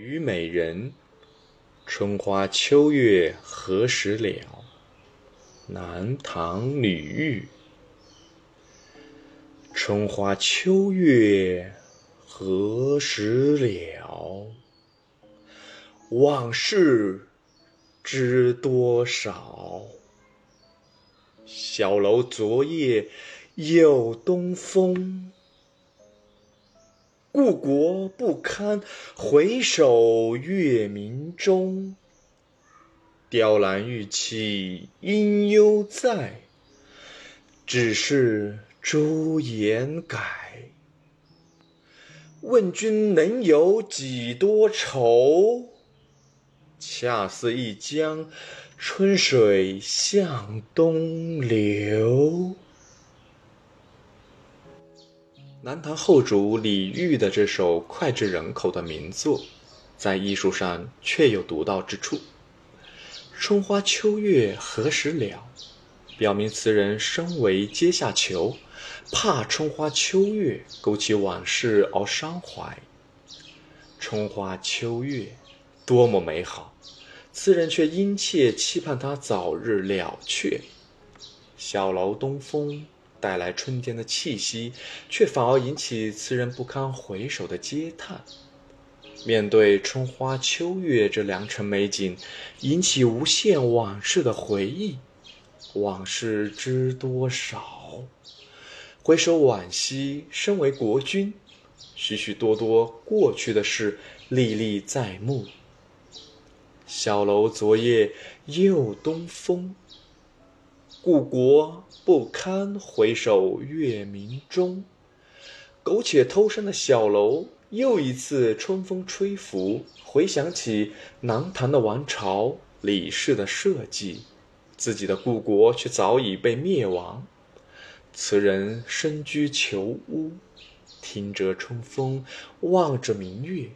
虞美人，春花秋月何时了？南唐李煜。春花秋月何时了？往事知多少？小楼昨夜又东风。故国不堪回首月明中，雕栏玉砌应犹在，只是朱颜改。问君能有几多愁？恰似一江春水向东流。南唐后主李煜的这首脍炙人口的名作，在艺术上确有独到之处。春花秋月何时了？表明词人身为阶下囚，怕春花秋月勾起往事而伤怀。春花秋月多么美好，词人却殷切期盼它早日了却。小楼东风。带来春天的气息，却反而引起词人不堪回首的嗟叹。面对春花秋月这良辰美景，引起无限往事的回忆。往事知多少？回首往昔，身为国君，许许多多过去的事历历在目。小楼昨夜又东风。故国不堪回首月明中，苟且偷生的小楼又一次春风吹拂，回想起南唐的王朝、李氏的社稷，自己的故国却早已被灭亡。此人身居囚屋，听着春风，望着明月，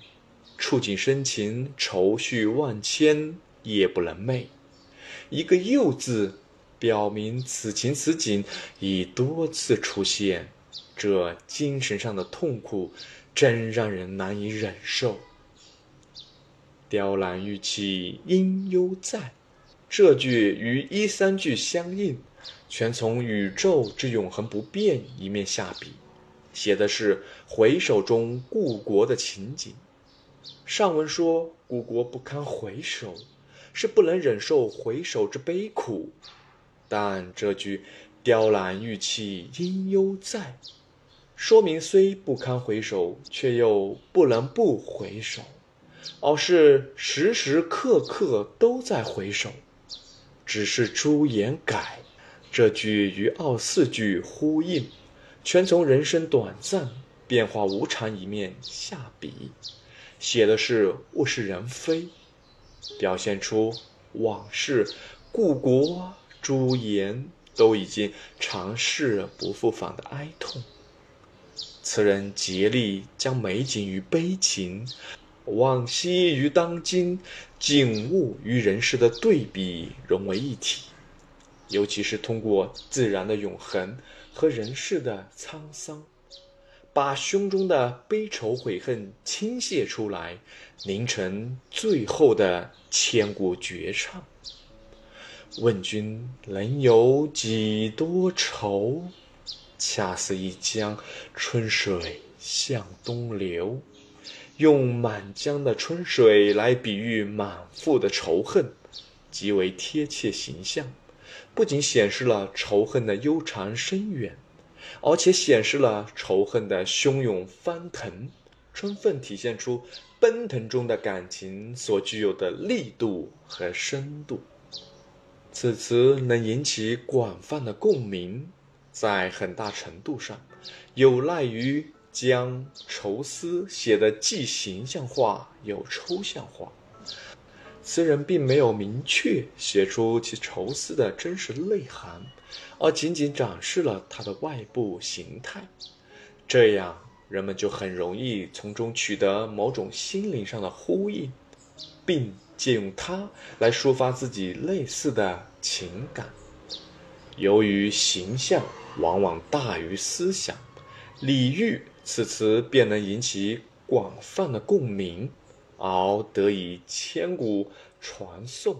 触景生情，愁绪万千，夜不能寐。一个“又”字。表明此情此景已多次出现，这精神上的痛苦真让人难以忍受。雕栏玉砌应犹在，这句与一三句相应，全从宇宙之永恒不变一面下笔，写的是回首中故国的情景。上文说故国不堪回首，是不能忍受回首之悲苦。但这句“雕栏玉砌应犹在”，说明虽不堪回首，却又不能不回首，而是时时刻刻都在回首。只是朱颜改，这句与二四句呼应，全从人生短暂、变化无常一面下笔，写的是物是人非，表现出往事、故国。朱颜都已经尝试不复返的哀痛，此人竭力将美景与悲情、往昔与当今、景物与人世的对比融为一体，尤其是通过自然的永恒和人世的沧桑，把胸中的悲愁悔恨倾泻出来，凝成最后的千古绝唱。问君能有几多愁？恰似一江春水向东流。用满江的春水来比喻满腹的仇恨，极为贴切形象。不仅显示了仇恨的悠长深远，而且显示了仇恨的汹涌翻腾，充分体现出奔腾中的感情所具有的力度和深度。此词能引起广泛的共鸣，在很大程度上有赖于将愁思写得既形象化又抽象化。词人并没有明确写出其愁思的真实内涵，而仅仅展示了它的外部形态，这样人们就很容易从中取得某种心灵上的呼应，并。借用它来抒发自己类似的情感。由于形象往往大于思想，李煜此词便能引起广泛的共鸣，而得以千古传颂。